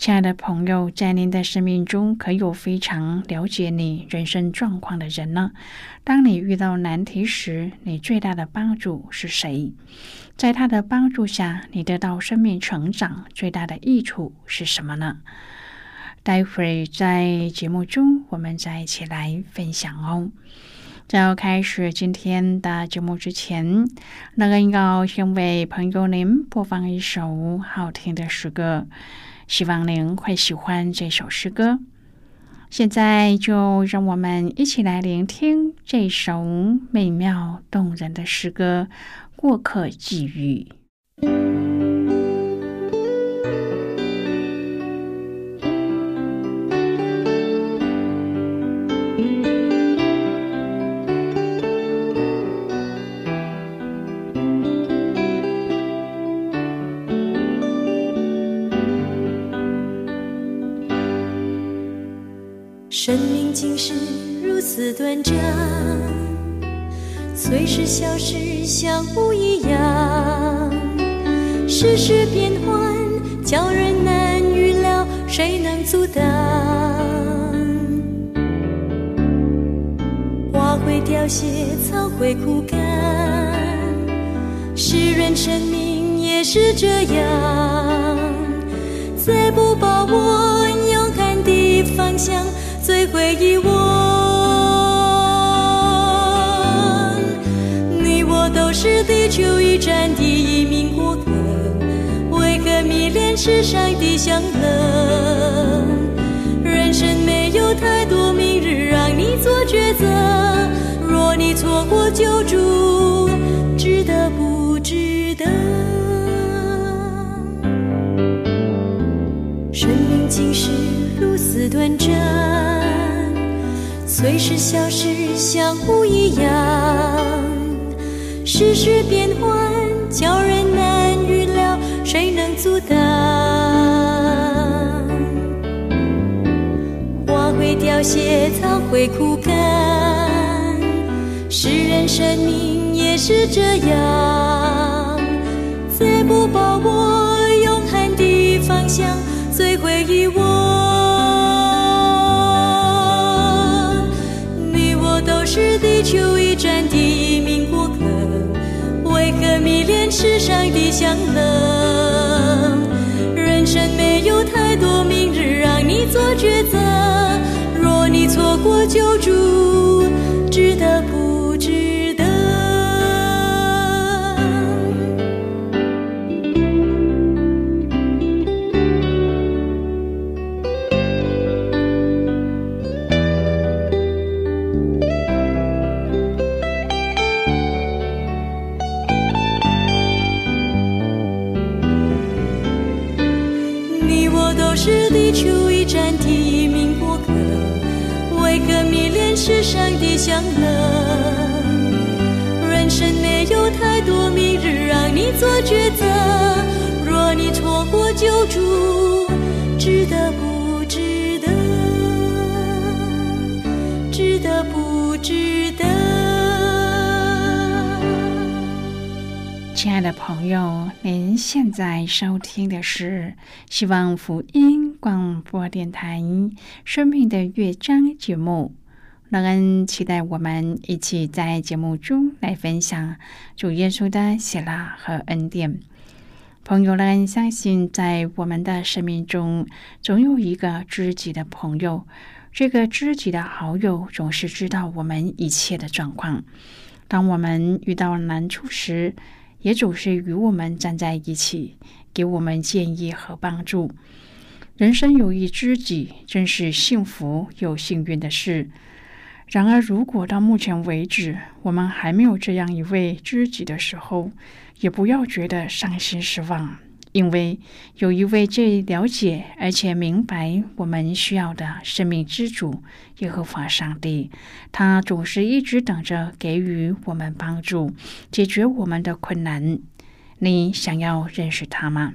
亲爱的朋友，在您的生命中，可有非常了解你人生状况的人呢？当你遇到难题时，你最大的帮助是谁？在他的帮助下，你得到生命成长最大的益处是什么呢？待会儿在节目中，我们再一起来分享哦。在要开始今天的节目之前，那个要先为朋友您播放一首好听的诗歌。希望您会喜欢这首诗歌。现在就让我们一起来聆听这首美妙动人的诗歌《过客寄语》。会凋谢，草会枯干，诗人生命也是这样，再不把握勇敢的方向。最会遗忘，你我都是地球一站的一名过客，为何迷恋世上的享乐？人生没有太多明日让你做抉择，若你错过救助，值得不值得？生命竟是如此短暂。随时消失，像雾一样。世事变幻，叫人难预料，谁能阻挡？凋谢，草会枯干。世人生命也是这样，再不把握永恒的方向，最会遗忘。你我都是地球一站的名过客，为何迷恋世上的享乐？人生没有太多迷求一盏提名过客，为个迷恋世上的享乐，人生没有太多明日让你做抉择。若你错过救助，值得不值得？值得不值得？亲爱的朋友，您现在收听的是希望福音广播电台《生命的乐章》节目。乐恩期待我们一起在节目中来分享主耶稣的喜乐和恩典。朋友，乐恩相信，在我们的生命中，总有一个知己的朋友。这个知己的好友总是知道我们一切的状况。当我们遇到难处时，也总是与我们站在一起，给我们建议和帮助。人生有一知己，真是幸福又幸运的事。然而，如果到目前为止我们还没有这样一位知己的时候，也不要觉得伤心失望。因为有一位最了解而且明白我们需要的生命之主耶和华上帝，他总是一直等着给予我们帮助，解决我们的困难。你想要认识他吗？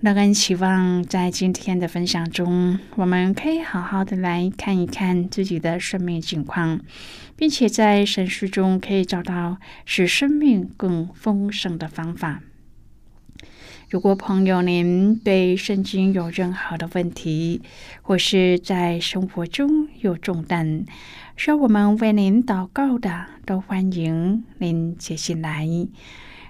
乐恩期望在今天的分享中，我们可以好好的来看一看自己的生命情况，并且在神书中可以找到使生命更丰盛的方法。如果朋友您对圣经有任何的问题，或是在生活中有重担，需要我们为您祷告的，都欢迎您写信来。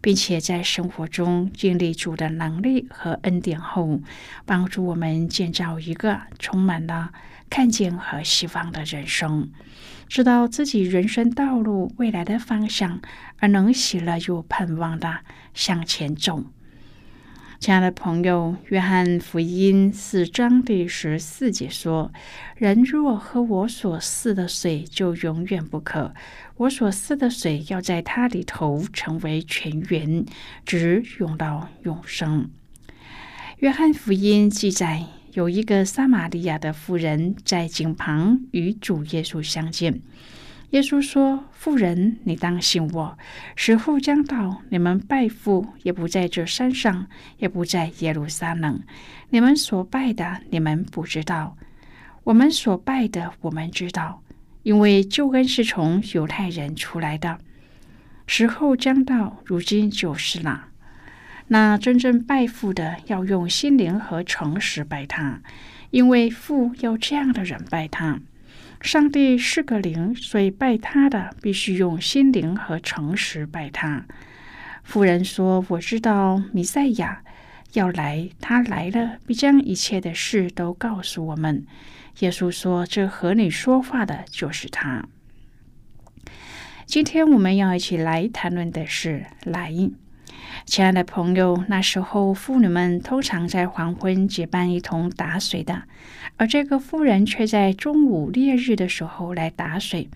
并且在生活中经历主的能力和恩典后，帮助我们建造一个充满了看见和希望的人生。知道自己人生道路未来的方向，而能喜乐又盼望的向前走。亲爱的朋友，约翰福音四章第十四节说：“人若喝我所赐的水，就永远不渴。我所赐的水要在他里头成为泉源，直涌到永生。”约翰福音记载。有一个撒玛利亚的妇人在井旁与主耶稣相见。耶稣说：“富人，你当信我，时候将到，你们拜父也不在这山上，也不在耶路撒冷。你们所拜的，你们不知道；我们所拜的，我们知道，因为救恩是从犹太人出来的。时候将到，如今就是了。”那真正拜父的，要用心灵和诚实拜他，因为父要这样的人拜他。上帝是个灵，所以拜他的必须用心灵和诚实拜他。妇人说：“我知道弥赛亚要来，他来了，必将一切的事都告诉我们。”耶稣说：“这和你说话的就是他。”今天我们要一起来谈论的是来。亲爱的朋友，那时候妇女们通常在黄昏结伴一同打水的，而这个妇人却在中午烈日的时候来打水，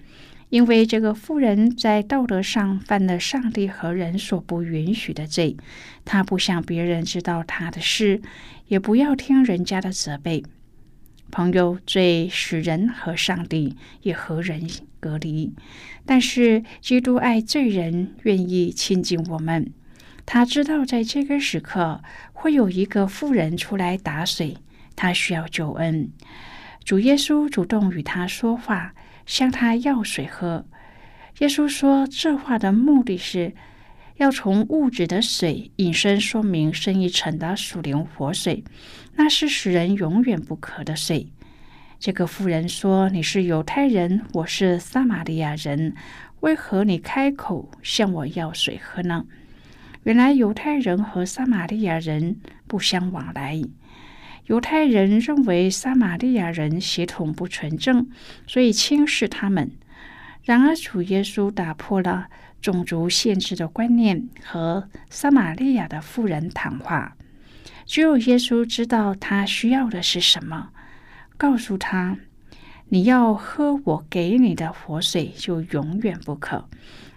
因为这个妇人在道德上犯了上帝和人所不允许的罪，她不想别人知道她的事，也不要听人家的责备。朋友，罪使人和上帝也和人隔离，但是基督爱罪人，愿意亲近我们。他知道，在这个时刻会有一个妇人出来打水，他需要救恩。主耶稣主动与他说话，向他要水喝。耶稣说这话的目的是要从物质的水引申说明深一层的属灵活水，那是使人永远不渴的水。这个妇人说：“你是犹太人，我是撒玛利亚人，为何你开口向我要水喝呢？”原来犹太人和撒玛利亚人不相往来。犹太人认为撒玛利亚人血统不纯正，所以轻视他们。然而，主耶稣打破了种族限制的观念，和撒玛利亚的妇人谈话。只有耶稣知道他需要的是什么，告诉他：“你要喝我给你的活水，就永远不渴。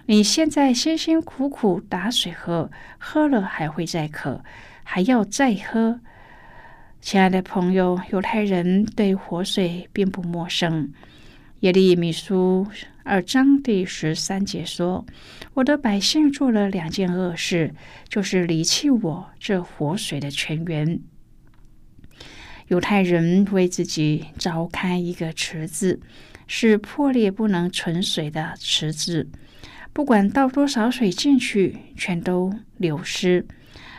你现在辛辛苦苦打水喝，喝了还会再渴，还要再喝。”亲爱的朋友，犹太人对活水并不陌生。耶利米书二章第十三节说：“我的百姓做了两件恶事，就是离弃我这活水的泉源。”犹太人为自己凿开一个池子，是破裂不能存水的池子，不管倒多少水进去，全都流失。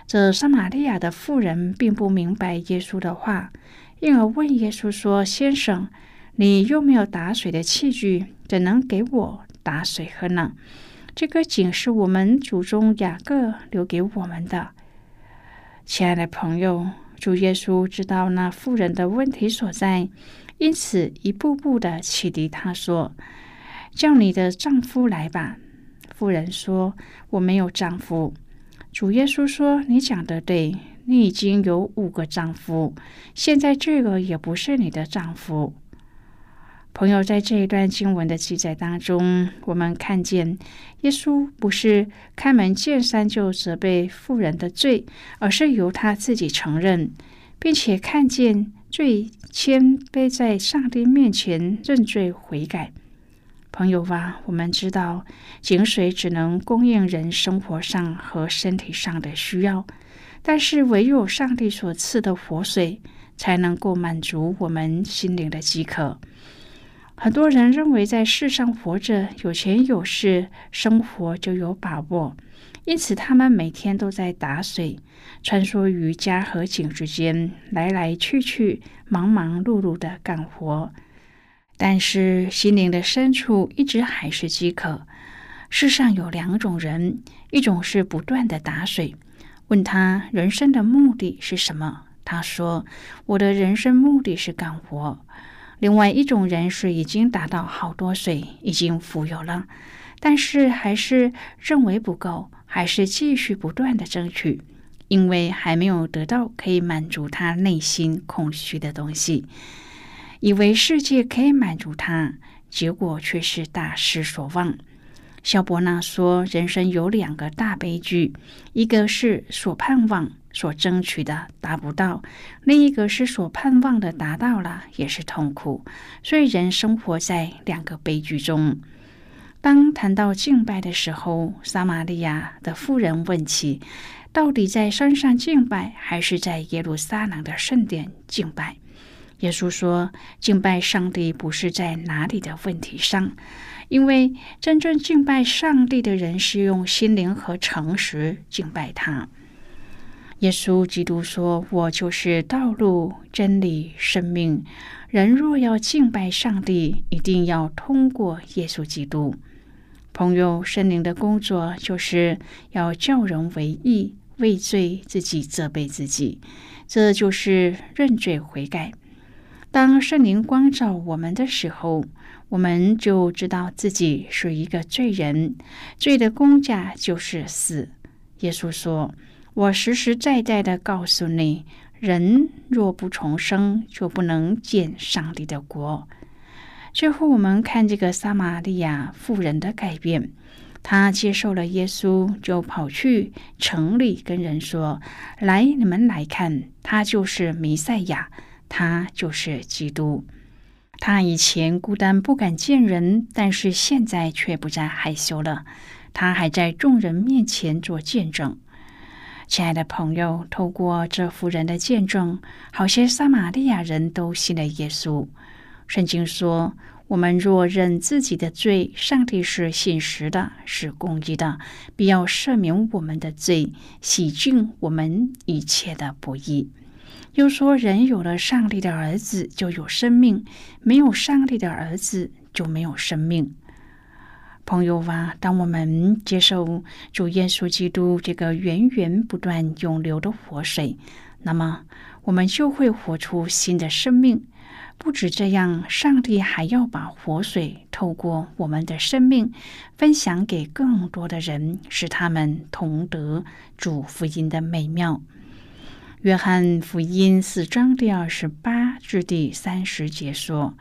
这撒玛利亚的妇人并不明白耶稣的话，因而问耶稣说：“先生，你又没有打水的器具，怎能给我打水喝呢？这个井是我们祖宗雅各留给我们的。”亲爱的朋友，主耶稣知道那妇人的问题所在，因此一步步的启迪他说：“叫你的丈夫来吧。”妇人说：“我没有丈夫。”主耶稣说：“你讲的对，你已经有五个丈夫，现在这个也不是你的丈夫。”朋友，在这一段经文的记载当中，我们看见耶稣不是开门见山就责备妇人的罪，而是由他自己承认，并且看见罪谦卑在上帝面前认罪悔改。朋友吧，我们知道井水只能供应人生活上和身体上的需要，但是唯有上帝所赐的活水才能够满足我们心灵的饥渴。很多人认为在世上活着有钱有势，生活就有把握，因此他们每天都在打水，穿梭于家和井之间，来来去去，忙忙碌碌的干活。但是心灵的深处一直还是饥渴。世上有两种人，一种是不断的打水，问他人生的目的是什么，他说：“我的人生目的是干活。”另外一种人是已经打到好多水，已经富有了，但是还是认为不够，还是继续不断的争取，因为还没有得到可以满足他内心空虚的东西。以为世界可以满足他，结果却是大失所望。肖伯纳说：“人生有两个大悲剧，一个是所盼望、所争取的达不到；另一个是所盼望的达到了，也是痛苦。所以人生活在两个悲剧中。当谈到敬拜的时候，撒玛利亚的妇人问起：到底在山上敬拜，还是在耶路撒冷的圣殿敬拜？”耶稣说：“敬拜上帝不是在哪里的问题上，因为真正敬拜上帝的人是用心灵和诚实敬拜他。”耶稣基督说：“我就是道路、真理、生命。人若要敬拜上帝，一定要通过耶稣基督。朋友，圣灵的工作就是要叫人为义、畏罪，自己责备自己，这就是认罪悔改。”当圣灵光照我们的时候，我们就知道自己是一个罪人，罪的公价就是死。耶稣说：“我实实在在的告诉你，人若不重生，就不能见上帝的国。”最后，我们看这个撒玛利亚妇人的改变，她接受了耶稣，就跑去城里跟人说：“来，你们来看，他就是弥赛亚。”他就是基督。他以前孤单不敢见人，但是现在却不再害羞了。他还在众人面前做见证。亲爱的朋友，透过这妇人的见证，好些撒玛利亚人都信了耶稣。圣经说：“我们若认自己的罪，上帝是信实的，是公义的，必要赦免我们的罪，洗净我们一切的不义。”又说，人有了上帝的儿子就有生命，没有上帝的儿子就没有生命。朋友啊，当我们接受主耶稣基督这个源源不断涌流的活水，那么我们就会活出新的生命。不止这样，上帝还要把活水透过我们的生命分享给更多的人，使他们同得主福音的美妙。约翰福音四章第二十八至第三十节说：“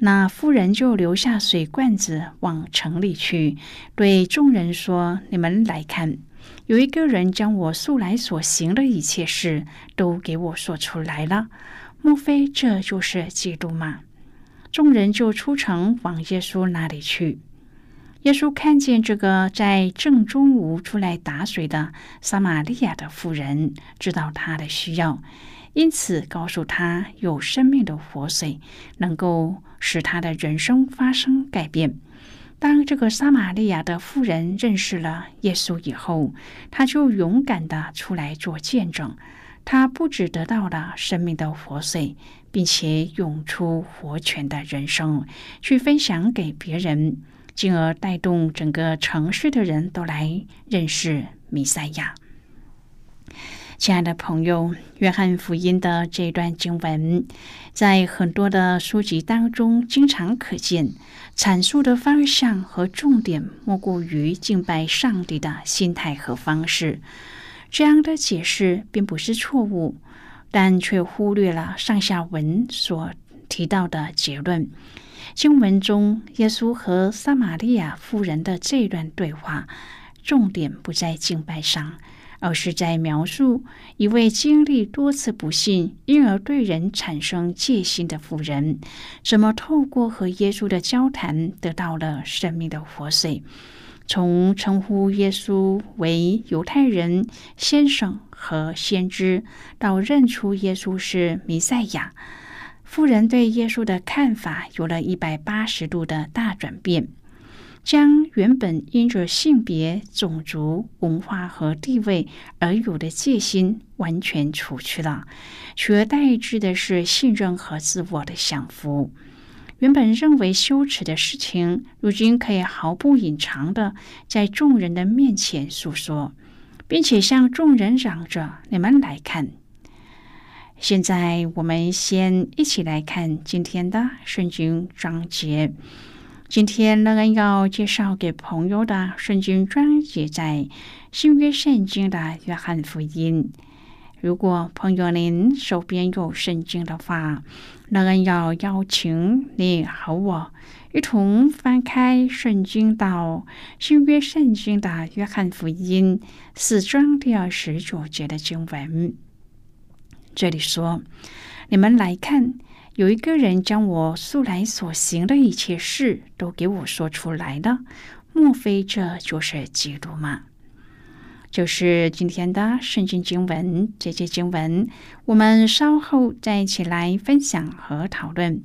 那妇人就留下水罐子，往城里去，对众人说：‘你们来看，有一个人将我素来所行的一切事都给我说出来了。’”莫非这就是基督吗？众人就出城往耶稣那里去。耶稣看见这个在正中午出来打水的撒玛利亚的妇人，知道她的需要，因此告诉她有生命的活水能够使她的人生发生改变。当这个撒玛利亚的妇人认识了耶稣以后，她就勇敢的出来做见证。她不只得到了生命的活水，并且涌出活泉的人生，去分享给别人，进而带动整个城市的人都来认识弥赛亚。亲爱的朋友，《约翰福音》的这段经文，在很多的书籍当中经常可见，阐述的方向和重点莫过于敬拜上帝的心态和方式。这样的解释并不是错误，但却忽略了上下文所提到的结论。经文中，耶稣和撒玛利亚妇人的这段对话，重点不在敬拜上，而是在描述一位经历多次不幸，因而对人产生戒心的妇人，怎么透过和耶稣的交谈，得到了生命的活水。从称呼耶稣为犹太人先生和先知，到认出耶稣是弥赛亚，妇人对耶稣的看法有了一百八十度的大转变，将原本因着性别、种族、文化和地位而有的戒心完全除去了，取而代之的是信任和自我的享福。原本认为羞耻的事情，如今可以毫不隐藏的在众人的面前诉说，并且向众人嚷着：“你们来看！”现在，我们先一起来看今天的圣经章节。今天，乐恩要介绍给朋友的圣经章节在新约圣经的约翰福音。如果朋友您手边有圣经的话，乐恩要邀请你和我一同翻开圣经到新约圣经的约翰福音四章第二十九节的经文。这里说：“你们来看，有一个人将我素来所行的一切事都给我说出来了。莫非这就是基督吗？”就是今天的圣经经文，这节经文我们稍后再一起来分享和讨论。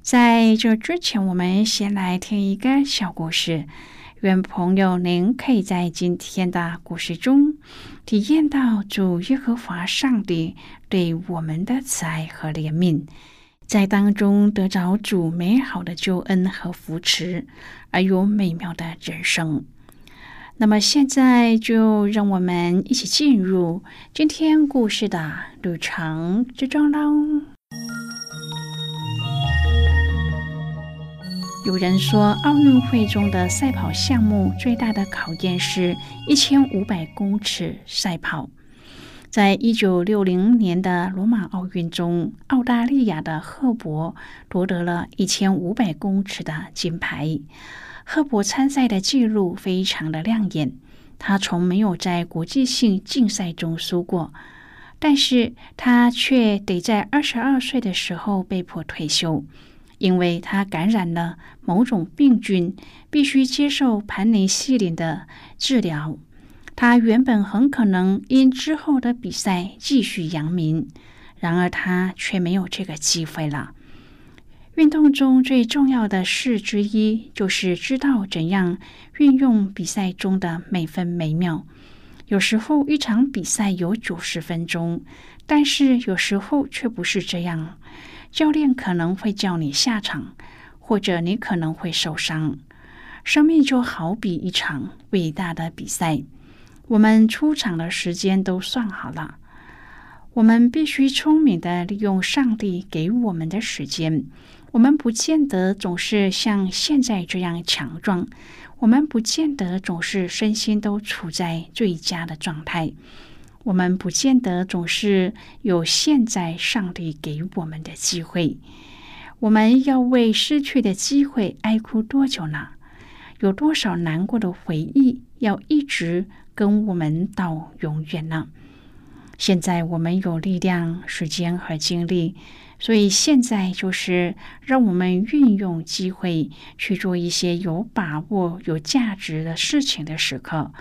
在这之前，我们先来听一个小故事。愿朋友您可以在今天的故事中体验到主耶和华上帝对我们的慈爱和怜悯，在当中得着主美好的救恩和扶持，而有美妙的人生。那么现在就让我们一起进入今天故事的旅程之中喽。有人说，奥运会中的赛跑项目最大的考验是一千五百公尺赛跑。在一九六零年的罗马奥运中，澳大利亚的赫伯夺得了一千五百公尺的金牌。赫伯参赛的记录非常的亮眼，他从没有在国际性竞赛中输过，但是他却得在二十二岁的时候被迫退休，因为他感染了某种病菌，必须接受盘尼西林的治疗。他原本很可能因之后的比赛继续扬名，然而他却没有这个机会了。运动中最重要的事之一，就是知道怎样运用比赛中的每分每秒。有时候一场比赛有九十分钟，但是有时候却不是这样。教练可能会叫你下场，或者你可能会受伤。生命就好比一场伟大的比赛，我们出场的时间都算好了。我们必须聪明的利用上帝给我们的时间。我们不见得总是像现在这样强壮，我们不见得总是身心都处在最佳的状态，我们不见得总是有现在上帝给我们的机会。我们要为失去的机会哀哭多久呢？有多少难过的回忆要一直跟我们到永远呢？现在我们有力量、时间和精力。所以现在就是让我们运用机会去做一些有把握、有价值的事情的时刻。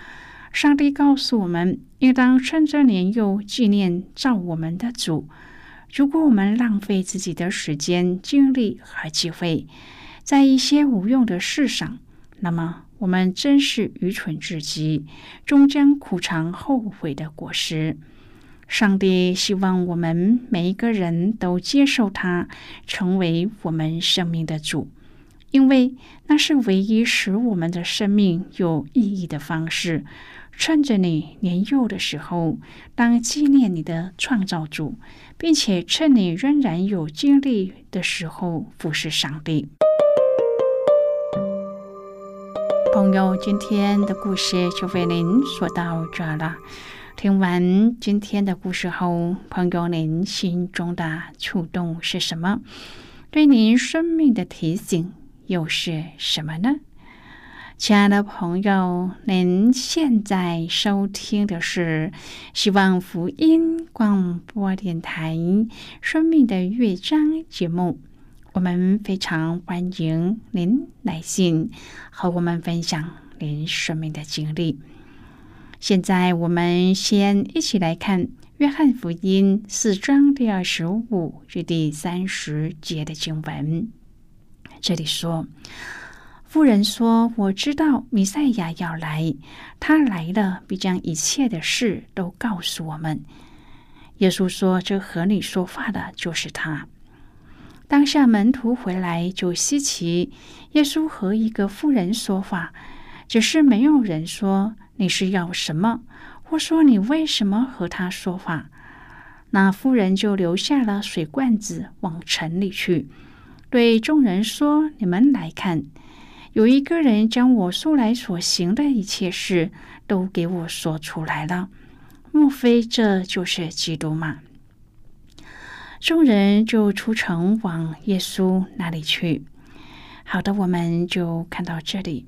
上帝告诉我们，应当趁着年幼纪念造我们的主。如果我们浪费自己的时间、精力和机会在一些无用的事上，那么我们真是愚蠢至极，终将苦尝后悔的果实。上帝希望我们每一个人都接受他，成为我们生命的主，因为那是唯一使我们的生命有意义的方式。趁着你年幼的时候，当纪念你的创造主，并且趁你仍然有精力的时候服侍上帝。朋友，今天的故事就为您说到这了。听完今天的故事后，朋友，您心中的触动是什么？对您生命的提醒又是什么呢？亲爱的朋友，您现在收听的是希望福音广播电台《生命的乐章》节目。我们非常欢迎您来信和我们分享您生命的经历。现在我们先一起来看《约翰福音》四章第二十五至第三十节的经文。这里说：“妇人说，我知道弥赛亚要来，他来了，必将一切的事都告诉我们。”耶稣说：“这和你说话的就是他。”当下门徒回来就稀奇，耶稣和一个妇人说话，只是没有人说。你是要什么？或说你为什么和他说话？那妇人就留下了水罐子，往城里去，对众人说：“你们来看，有一个人将我素来所行的一切事都给我说出来了。莫非这就是基督吗？”众人就出城往耶稣那里去。好的，我们就看到这里。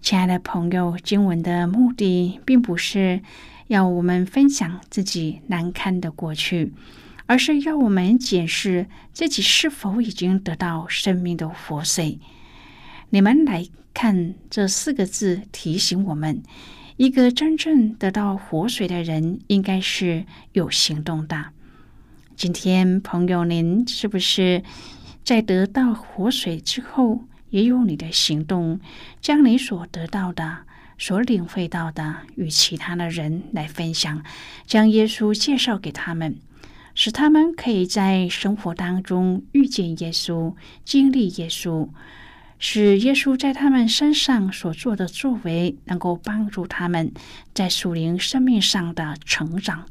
亲爱的朋友，经文的目的并不是要我们分享自己难堪的过去，而是要我们检视自己是否已经得到生命的活水。你们来看这四个字，提醒我们：一个真正得到活水的人，应该是有行动的。今天，朋友，您是不是在得到活水之后？也有你的行动，将你所得到的、所领会到的与其他的人来分享，将耶稣介绍给他们，使他们可以在生活当中遇见耶稣、经历耶稣，使耶稣在他们身上所做的作为，能够帮助他们在属灵生命上的成长，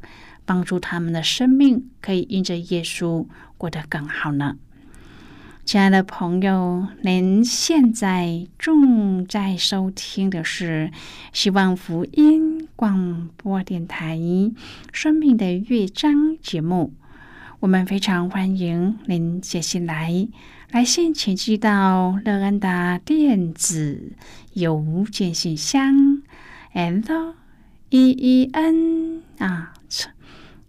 帮助他们的生命可以因着耶稣过得更好呢？亲爱的朋友，您现在正在收听的是希望福音广播电台《生命的乐章》节目。我们非常欢迎您写信来，来信请寄到乐安达电子邮件信箱，l e e n 啊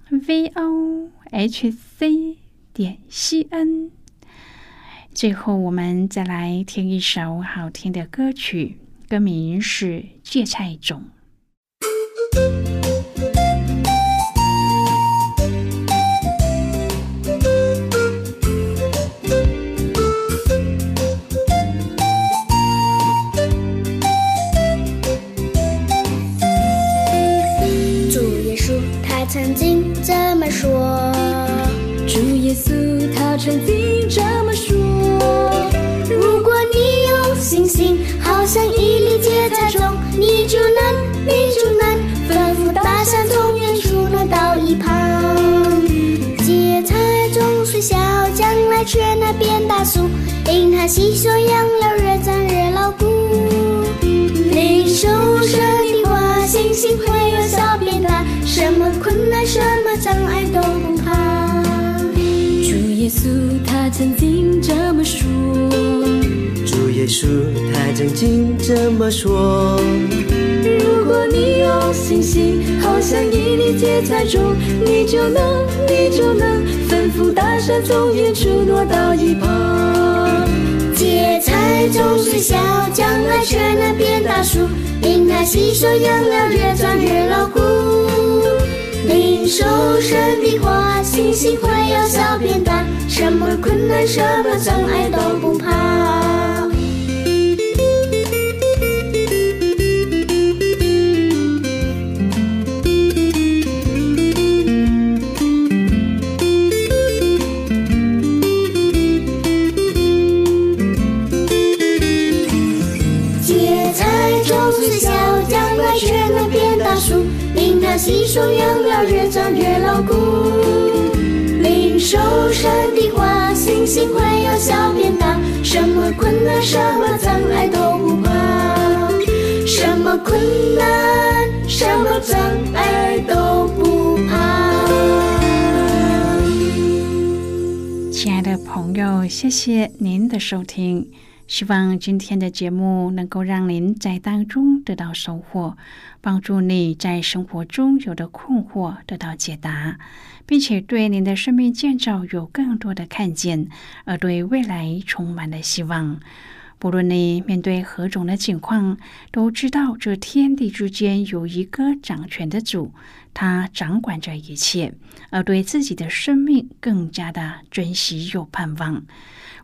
，v o h c 点 c n。最后，我们再来听一首好听的歌曲，歌名是《芥菜种》。曾经这么说。如果你有信心，好像一粒芥菜种，你就能，你就能，吩咐大山从远处那到一旁。芥菜种虽小，将来却能变大树，因它吸收养料，越长越牢固。你收成的话，信心会有小变大，什么困难，什么障碍都不怕。主耶稣他曾经这么说，主耶稣他曾经这么说。如果你有信心，好像一粒芥菜种，你就能，你就能吩咐大山从远处挪到一旁。芥菜种虽小，将来却能变大树，因它吸收养料越长越牢固。领受神的话，信心会由小变大，什么困难、什么障碍都不怕。芥菜种虽小，将来却能变大树，因它吸收养料越长越牢固。领受神的话，信心会由小变大，什么困难、什么障碍都不怕，什么困难、什么障碍都不怕。亲爱的朋友，谢谢您的收听。希望今天的节目能够让您在当中得到收获，帮助你在生活中有的困惑得到解答，并且对您的生命建造有更多的看见，而对未来充满了希望。不论你面对何种的境况，都知道这天地之间有一个掌权的主，他掌管着一切，而对自己的生命更加的珍惜有盼望。